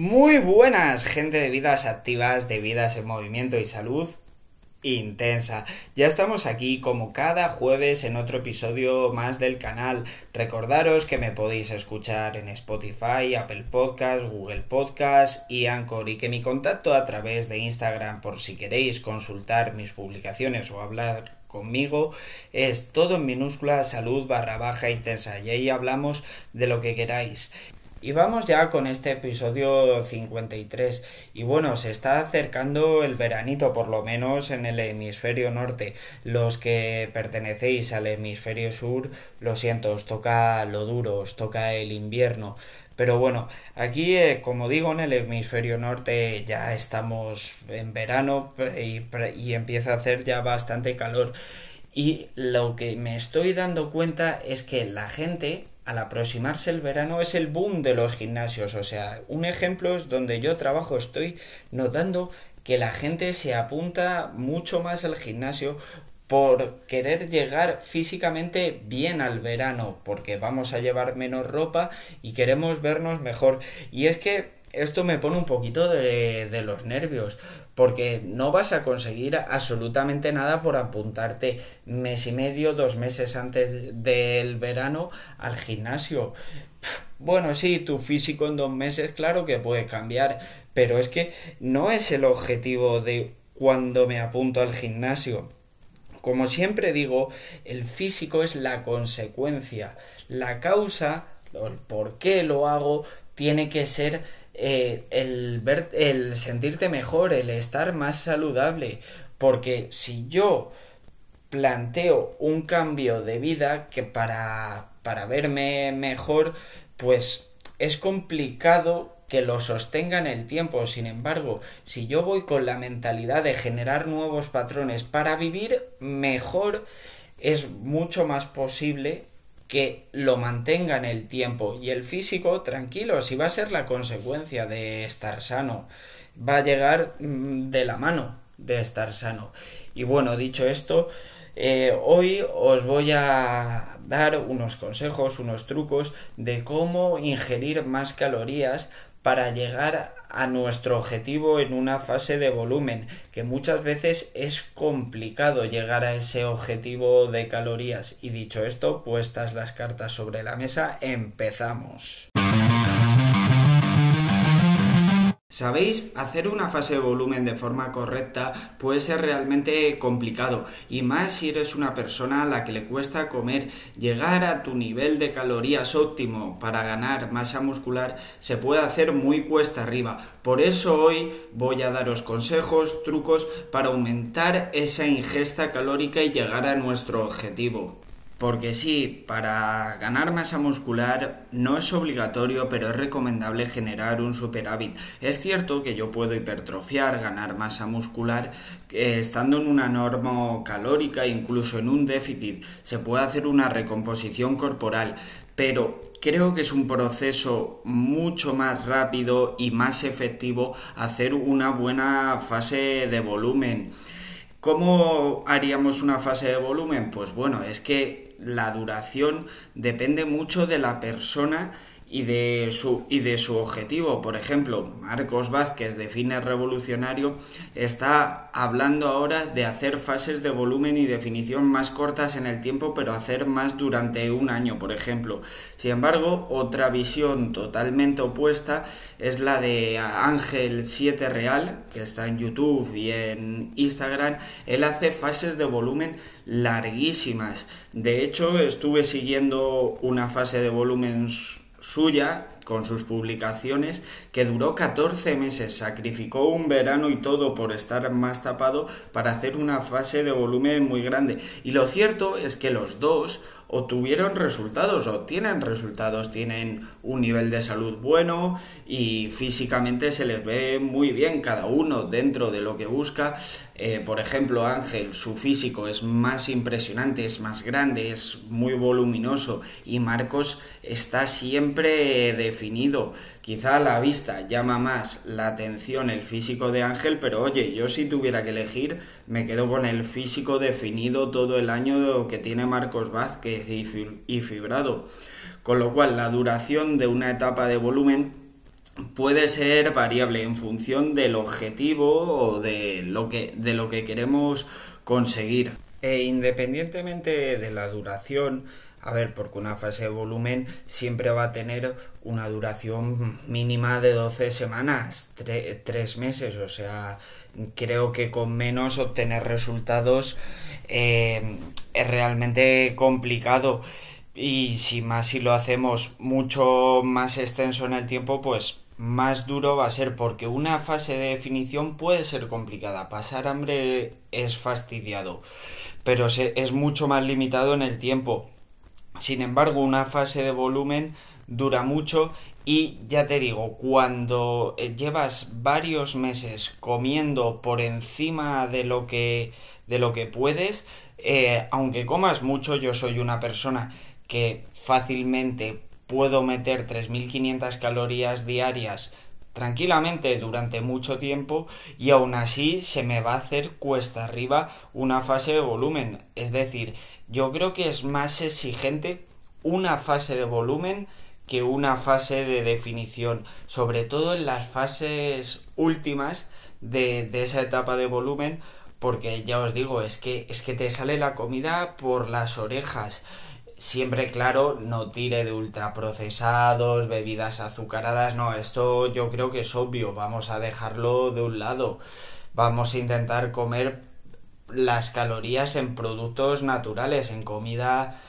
Muy buenas, gente de vidas activas, de vidas en movimiento y salud intensa. Ya estamos aquí como cada jueves en otro episodio más del canal. Recordaros que me podéis escuchar en Spotify, Apple Podcast, Google Podcast y Anchor y que mi contacto a través de Instagram por si queréis consultar mis publicaciones o hablar conmigo es todo en minúscula salud barra baja intensa y ahí hablamos de lo que queráis. Y vamos ya con este episodio 53. Y bueno, se está acercando el veranito, por lo menos en el hemisferio norte. Los que pertenecéis al hemisferio sur, lo siento, os toca lo duro, os toca el invierno. Pero bueno, aquí, eh, como digo, en el hemisferio norte ya estamos en verano y, y empieza a hacer ya bastante calor. Y lo que me estoy dando cuenta es que la gente al aproximarse el verano es el boom de los gimnasios. O sea, un ejemplo es donde yo trabajo, estoy notando que la gente se apunta mucho más al gimnasio por querer llegar físicamente bien al verano, porque vamos a llevar menos ropa y queremos vernos mejor. Y es que esto me pone un poquito de, de, los nervios, porque no vas a conseguir absolutamente nada por apuntarte mes y medio, dos meses antes del verano al gimnasio. Bueno, sí, tu físico en dos meses, claro que puede cambiar, pero es que no es el objetivo de cuando me apunto al gimnasio. Como siempre digo, el físico es la consecuencia. La causa, el por qué lo hago, tiene que ser eh, el, el sentirte mejor, el estar más saludable. Porque si yo planteo un cambio de vida que para, para verme mejor, pues es complicado que lo sostenga en el tiempo. Sin embargo, si yo voy con la mentalidad de generar nuevos patrones para vivir mejor, es mucho más posible que lo mantenga en el tiempo y el físico, tranquilo, si va a ser la consecuencia de estar sano, va a llegar mm, de la mano de estar sano. Y bueno, dicho esto, eh, hoy os voy a dar unos consejos, unos trucos de cómo ingerir más calorías para llegar a nuestro objetivo en una fase de volumen, que muchas veces es complicado llegar a ese objetivo de calorías. Y dicho esto, puestas las cartas sobre la mesa, empezamos. Sabéis, hacer una fase de volumen de forma correcta puede ser realmente complicado y más si eres una persona a la que le cuesta comer. Llegar a tu nivel de calorías óptimo para ganar masa muscular se puede hacer muy cuesta arriba. Por eso hoy voy a daros consejos, trucos para aumentar esa ingesta calórica y llegar a nuestro objetivo. Porque sí, para ganar masa muscular no es obligatorio, pero es recomendable generar un superávit. Es cierto que yo puedo hipertrofiar, ganar masa muscular, eh, estando en una norma calórica, incluso en un déficit. Se puede hacer una recomposición corporal, pero creo que es un proceso mucho más rápido y más efectivo hacer una buena fase de volumen. ¿Cómo haríamos una fase de volumen? Pues bueno, es que la duración depende mucho de la persona y de su, y de su objetivo. Por ejemplo, Marcos Vázquez de Fines Revolucionario está hablando ahora de hacer fases de volumen y definición más cortas en el tiempo, pero hacer más durante un año, por ejemplo. Sin embargo, otra visión totalmente opuesta es la de Ángel 7 Real, que está en YouTube y en Instagram. Él hace fases de volumen larguísimas. De hecho, estuve siguiendo una fase de volumen suya con sus publicaciones que duró 14 meses, sacrificó un verano y todo por estar más tapado para hacer una fase de volumen muy grande. Y lo cierto es que los dos obtuvieron resultados o tienen resultados, tienen un nivel de salud bueno y físicamente se les ve muy bien cada uno dentro de lo que busca. Eh, por ejemplo, Ángel, su físico es más impresionante, es más grande, es muy voluminoso y Marcos está siempre definido. Quizá a la vista llama más la atención el físico de Ángel, pero oye, yo si tuviera que elegir, me quedo con el físico definido todo el año que tiene Marcos Vázquez y fibrado. Con lo cual, la duración de una etapa de volumen puede ser variable en función del objetivo o de lo que, de lo que queremos conseguir. E independientemente de la duración, a ver, porque una fase de volumen siempre va a tener una duración mínima de 12 semanas, 3 meses, o sea, creo que con menos obtener resultados eh, es realmente complicado y si más si lo hacemos mucho más extenso en el tiempo, pues más duro va a ser porque una fase de definición puede ser complicada. Pasar hambre es fastidiado, pero es mucho más limitado en el tiempo. Sin embargo, una fase de volumen dura mucho y ya te digo, cuando eh, llevas varios meses comiendo por encima de lo que de lo que puedes, eh, aunque comas mucho, yo soy una persona que fácilmente puedo meter 3.500 calorías diarias tranquilamente durante mucho tiempo y aún así se me va a hacer cuesta arriba una fase de volumen. Es decir, yo creo que es más exigente una fase de volumen que una fase de definición, sobre todo en las fases últimas de, de esa etapa de volumen, porque ya os digo, es que, es que te sale la comida por las orejas. Siempre, claro, no tire de ultraprocesados, bebidas azucaradas, no, esto yo creo que es obvio, vamos a dejarlo de un lado. Vamos a intentar comer las calorías en productos naturales, en comida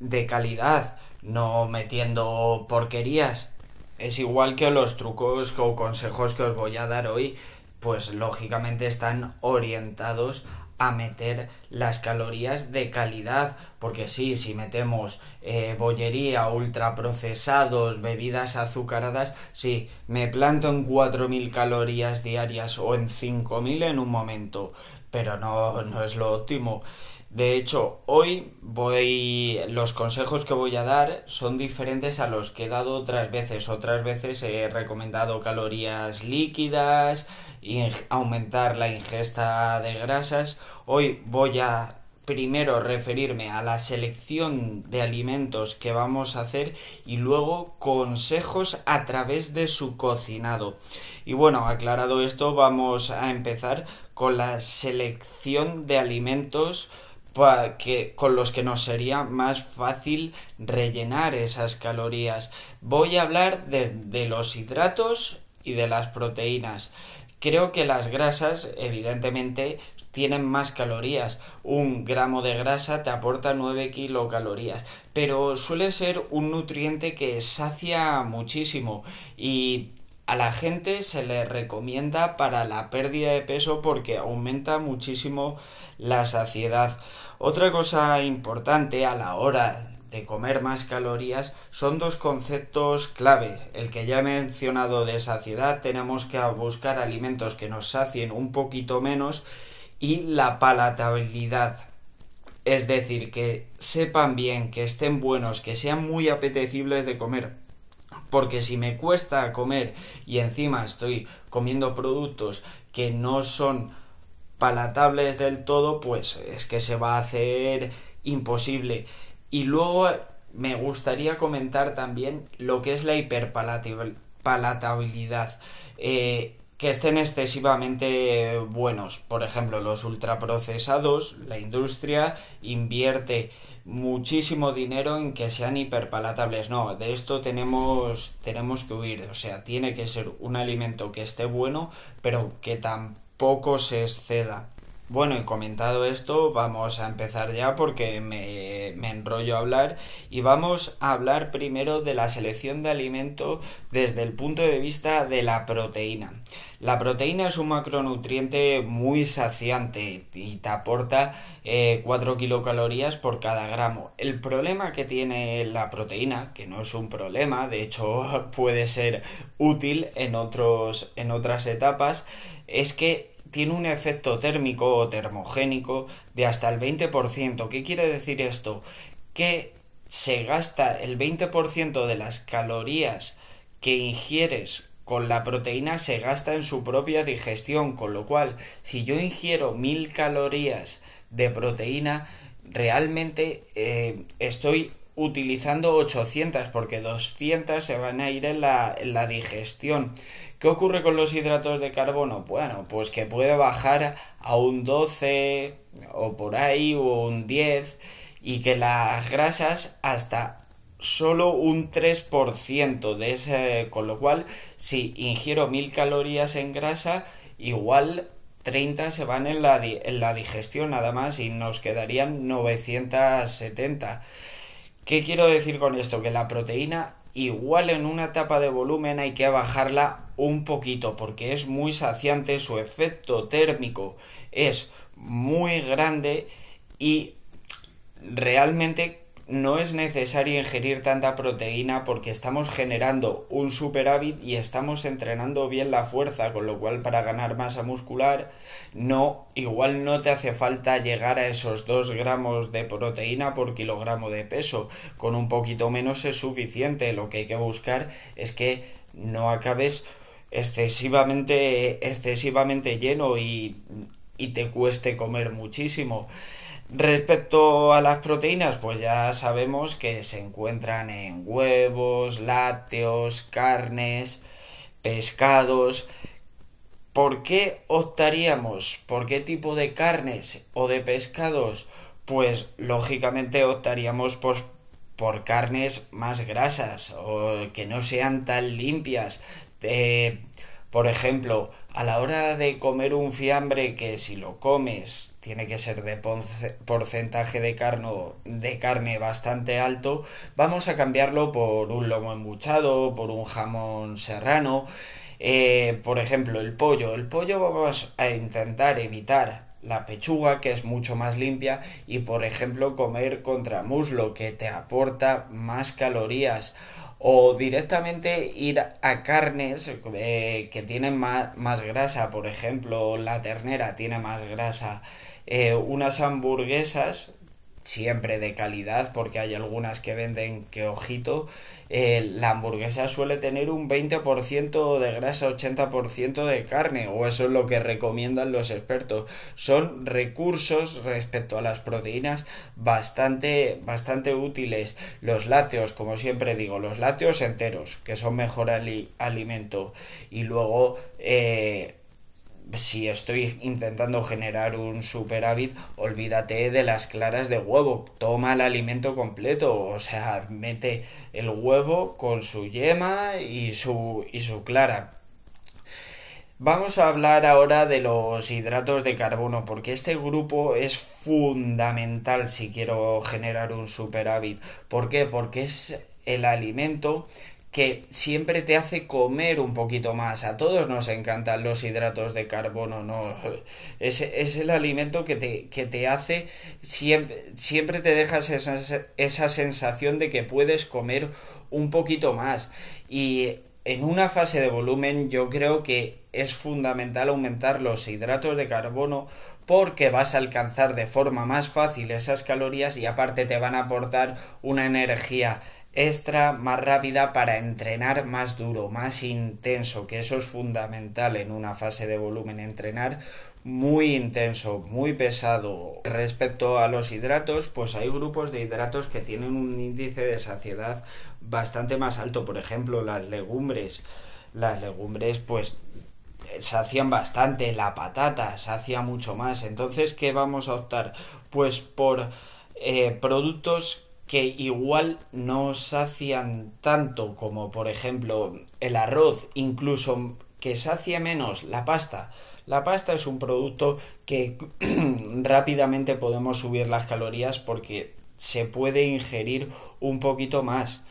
de calidad, no metiendo porquerías. Es igual que los trucos o consejos que os voy a dar hoy, pues lógicamente están orientados a meter las calorías de calidad porque sí, si metemos eh, bollería, ultraprocesados, bebidas azucaradas, sí, me planto en 4.000 calorías diarias o en 5.000 en un momento, pero no, no es lo óptimo. De hecho, hoy voy. Los consejos que voy a dar son diferentes a los que he dado otras veces. Otras veces he recomendado calorías líquidas, y aumentar la ingesta de grasas. Hoy voy a primero referirme a la selección de alimentos que vamos a hacer y luego consejos a través de su cocinado. Y bueno, aclarado esto, vamos a empezar con la selección de alimentos que, con los que nos sería más fácil rellenar esas calorías. Voy a hablar de los hidratos y de las proteínas. Creo que las grasas, evidentemente, tienen más calorías. Un gramo de grasa te aporta 9 kilocalorías, pero suele ser un nutriente que sacia muchísimo y a la gente se le recomienda para la pérdida de peso porque aumenta muchísimo la saciedad. Otra cosa importante a la hora de comer más calorías son dos conceptos clave. El que ya he mencionado de saciedad, tenemos que buscar alimentos que nos sacien un poquito menos y la palatabilidad. Es decir, que sepan bien, que estén buenos, que sean muy apetecibles de comer. Porque si me cuesta comer y encima estoy comiendo productos que no son palatables del todo, pues es que se va a hacer imposible. Y luego me gustaría comentar también lo que es la hiperpalatabilidad. Eh, que estén excesivamente buenos. Por ejemplo, los ultraprocesados, la industria invierte muchísimo dinero en que sean hiperpalatables. No, de esto tenemos, tenemos que huir. O sea, tiene que ser un alimento que esté bueno, pero que tampoco se exceda. Bueno, y comentado esto, vamos a empezar ya porque me, me, enrollo a hablar y vamos a hablar primero de la selección de alimento desde el punto de vista de la proteína. La proteína es un macronutriente muy saciante y te aporta 4 eh, kilocalorías por cada gramo. El problema que tiene la proteína, que no es un problema, de hecho puede ser útil en, otros, en otras etapas, es que tiene un efecto térmico o termogénico de hasta el 20%. ¿Qué quiere decir esto? Que se gasta el 20% de las calorías que ingieres con la proteína se gasta en su propia digestión, con lo cual si yo ingiero mil calorías de proteína, realmente eh, estoy utilizando 800 porque 200 se van a ir en la, en la digestión. ¿Qué ocurre con los hidratos de carbono? Bueno, pues que puede bajar a un 12 o por ahí o un 10 y que las grasas hasta solo un 3% de ese, con lo cual si ingiero 1000 calorías en grasa, igual 30 se van en la, en la digestión nada más y nos quedarían 970. ¿Qué quiero decir con esto? Que la proteína igual en una etapa de volumen hay que bajarla un poquito porque es muy saciante, su efecto térmico es muy grande y realmente no es necesario ingerir tanta proteína porque estamos generando un superávit y estamos entrenando bien la fuerza, con lo cual para ganar masa muscular no, igual no te hace falta llegar a esos 2 gramos de proteína por kilogramo de peso, con un poquito menos es suficiente, lo que hay que buscar es que no acabes excesivamente excesivamente lleno y, y te cueste comer muchísimo. Respecto a las proteínas, pues ya sabemos que se encuentran en huevos, lácteos, carnes, pescados. ¿Por qué optaríamos? ¿Por qué tipo de carnes o de pescados? Pues lógicamente optaríamos por, por carnes más grasas o que no sean tan limpias. Eh, por ejemplo, a la hora de comer un fiambre que si lo comes tiene que ser de porcentaje de carne, de carne bastante alto, vamos a cambiarlo por un lomo embuchado, por un jamón serrano. Eh, por ejemplo, el pollo. El pollo vamos a intentar evitar la pechuga, que es mucho más limpia, y por ejemplo comer contramuslo, que te aporta más calorías o directamente ir a carnes eh, que tienen más, más, grasa, por ejemplo, la ternera tiene más grasa, eh, unas hamburguesas siempre de calidad, porque hay algunas que venden que ojito, eh, la hamburguesa suele tener un 20% de grasa, 80% de carne, o eso es lo que recomiendan los expertos. Son recursos respecto a las proteínas bastante, bastante útiles. Los lácteos, como siempre digo, los lácteos enteros, que son mejor alimento. Y luego... Eh, si estoy intentando generar un superávit, olvídate de las claras de huevo. Toma el alimento completo. O sea, mete el huevo con su yema y su, y su clara. Vamos a hablar ahora de los hidratos de carbono, porque este grupo es fundamental si quiero generar un superávit. ¿Por qué? Porque es el alimento que siempre te hace comer un poquito más. A todos nos encantan los hidratos de carbono, ¿no? Es, el alimento que te, que te hace, siempre, siempre te dejas esa, esa sensación de que puedes comer un poquito más. Y en una fase de volumen yo creo que es fundamental aumentar los hidratos de carbono porque vas a alcanzar de forma más fácil esas calorías y aparte te van a aportar una energía extra, más rápida para entrenar más duro, más intenso, que eso es fundamental en una fase de volumen, entrenar muy intenso, muy pesado. Respecto a los hidratos, pues hay grupos de hidratos que tienen un índice de saciedad bastante más alto, por ejemplo, las legumbres. Las legumbres, pues sacian bastante, la patata sacia mucho más. Entonces, ¿qué vamos a optar? Pues por eh, productos que igual no sacian tanto como por ejemplo el arroz, incluso que sacia menos la pasta. La pasta es un producto que rápidamente podemos subir las calorías porque se puede ingerir un poquito más.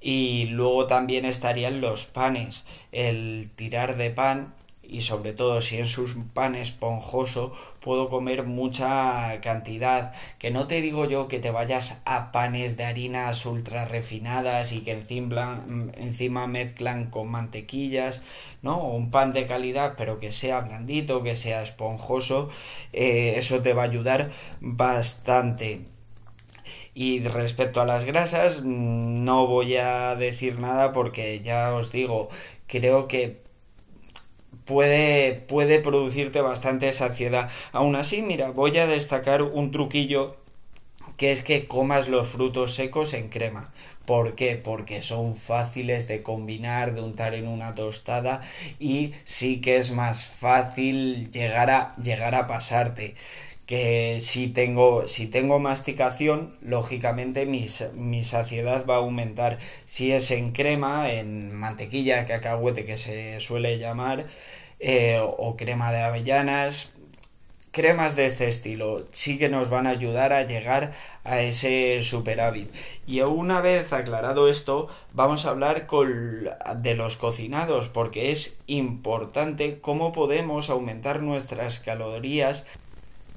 Y luego también estarían los panes. El tirar de pan y sobre todo si en sus pan esponjoso puedo comer mucha cantidad. Que no te digo yo que te vayas a panes de harinas ultra refinadas y que encima, encima mezclan con mantequillas no un pan de calidad pero que sea blandito que sea esponjoso eh, eso te va a ayudar bastante. Y respecto a las grasas no voy a decir nada porque ya os digo creo que puede, puede producirte bastante saciedad. Aún así, mira, voy a destacar un truquillo que es que comas los frutos secos en crema. ¿Por qué? Porque son fáciles de combinar, de untar en una tostada y sí que es más fácil llegar a, llegar a pasarte que si tengo, si tengo masticación, lógicamente mi, mi, saciedad va a aumentar. Si es en crema, en mantequilla, cacahuete que se suele llamar, eh, o crema de avellanas, cremas de este estilo sí que nos van a ayudar a llegar a ese superávit. Y una vez aclarado esto, vamos a hablar de los cocinados, porque es importante cómo podemos aumentar nuestras calorías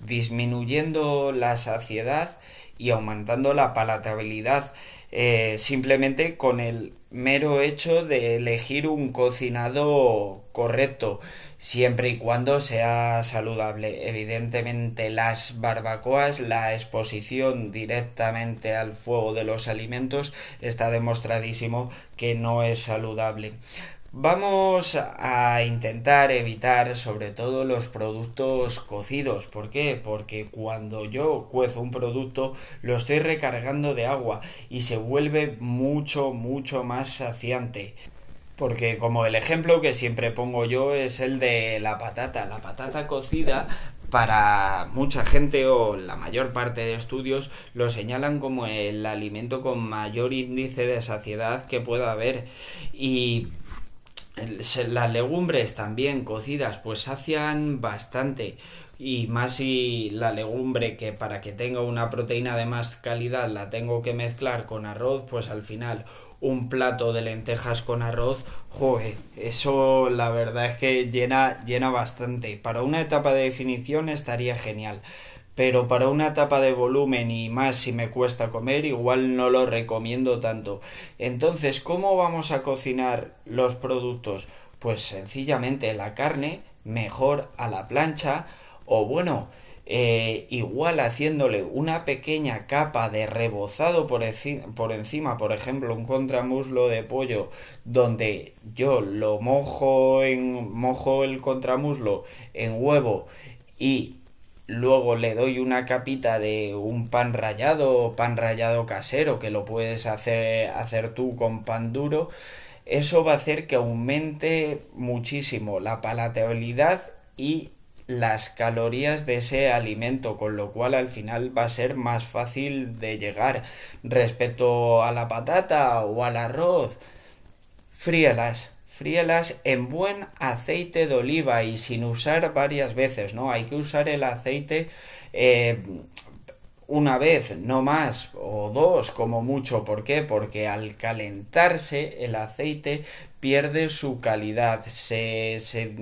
disminuyendo la saciedad y aumentando la palatabilidad eh, simplemente con el mero hecho de elegir un cocinado correcto siempre y cuando sea saludable. Evidentemente las barbacoas, la exposición directamente al fuego de los alimentos está demostradísimo que no es saludable. Vamos a intentar evitar sobre todo los productos cocidos. ¿Por qué? Porque cuando yo cuezo un producto lo estoy recargando de agua y se vuelve mucho, mucho más saciante. Porque como el ejemplo que siempre pongo yo es el de la patata. La patata cocida para mucha gente o la mayor parte de estudios lo señalan como el alimento con mayor índice de saciedad que pueda haber. Y las legumbres también cocidas pues sacian bastante y más si la legumbre que para que tenga una proteína de más calidad la tengo que mezclar con arroz pues al final un plato de lentejas con arroz, joder, eso la verdad es que llena, llena bastante. Para una etapa de definición estaría genial pero para una etapa de volumen y más si me cuesta comer, igual no lo recomiendo tanto. Entonces, ¿cómo vamos a cocinar los productos? Pues sencillamente la carne mejor a la plancha o bueno, eh, igual haciéndole una pequeña capa de rebozado por, por, encima, por ejemplo, un contramuslo de pollo donde yo lo mojo en mojo el contramuslo en huevo y Luego le doy una capita de un pan rallado pan rallado casero que lo puedes hacer, hacer tú con pan duro. Eso va a hacer que aumente muchísimo la palatabilidad y las calorías de ese alimento, con lo cual al final va a ser más fácil de llegar. Respecto a la patata o al arroz, fríelas, fríelas en buen aceite de oliva y sin usar varias veces, ¿no? Hay que usar el aceite eh, una vez, no más, o dos como mucho. ¿Por qué? Porque al calentarse el aceite pierde su calidad, se, se,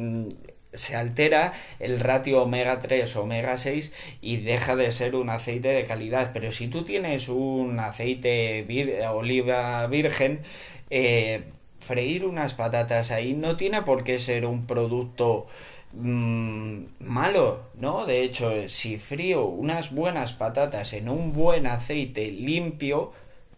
se altera el ratio omega 3 omega 6 y deja de ser un aceite de calidad pero si tú tienes un aceite oliva virgen eh, freír unas patatas ahí no tiene por qué ser un producto mm, malo, ¿no? De hecho, si frío unas buenas patatas en un buen aceite limpio,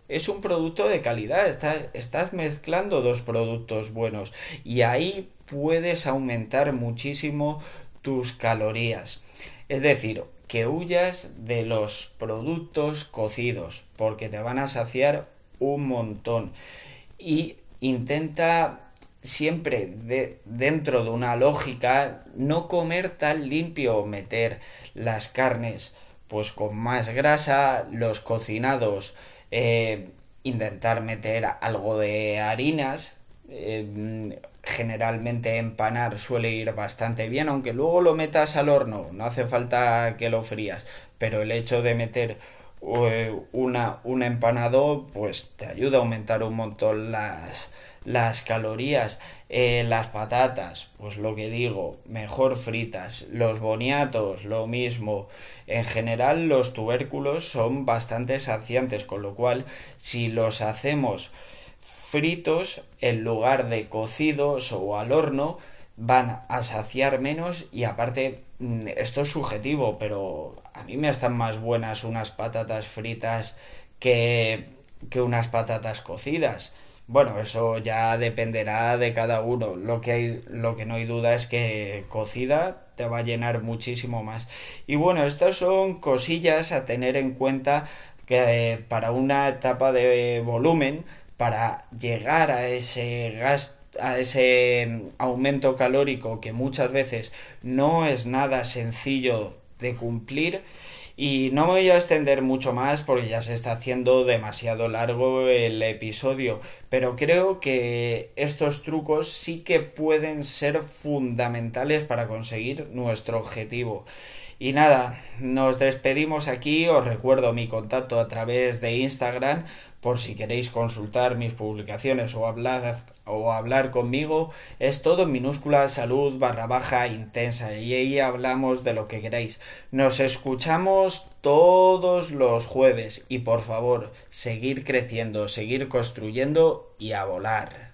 es un producto de calidad. Estás, estás mezclando dos productos buenos y ahí puedes aumentar muchísimo tus calorías. Es decir, que huyas de los productos cocidos porque te van a saciar un montón. Y intenta siempre de, dentro de una lógica no comer tan limpio, meter las carnes pues con más grasa, los cocinados, eh, intentar meter algo de harinas, eh, generalmente empanar suele ir bastante bien, aunque luego lo metas al horno, no hace falta que lo frías, pero el hecho de meter una, un empanado pues te ayuda a aumentar un montón las, las calorías. Eh, las patatas pues lo que digo mejor fritas. Los boniatos lo mismo. En general los tubérculos son bastante saciantes con lo cual si los hacemos fritos en lugar de cocidos o al horno van a saciar menos y aparte esto es subjetivo, pero a mí me están más buenas unas patatas fritas que, que unas patatas cocidas. Bueno, eso ya dependerá de cada uno. Lo que, hay, lo que no hay duda es que cocida te va a llenar muchísimo más. Y bueno, estas son cosillas a tener en cuenta que eh, para una etapa de volumen, para llegar a ese gasto a ese mm, aumento calórico que muchas veces no es nada sencillo de cumplir y no me voy a extender mucho más porque ya se está haciendo demasiado largo el episodio, pero creo que estos trucos sí que pueden ser fundamentales para conseguir nuestro objetivo. Y nada, nos despedimos aquí, os recuerdo mi contacto a través de Instagram por si queréis consultar mis publicaciones o hablar, o hablar conmigo, es todo minúscula salud barra baja intensa y ahí hablamos de lo que queráis. Nos escuchamos todos los jueves y por favor, seguir creciendo, seguir construyendo y a volar.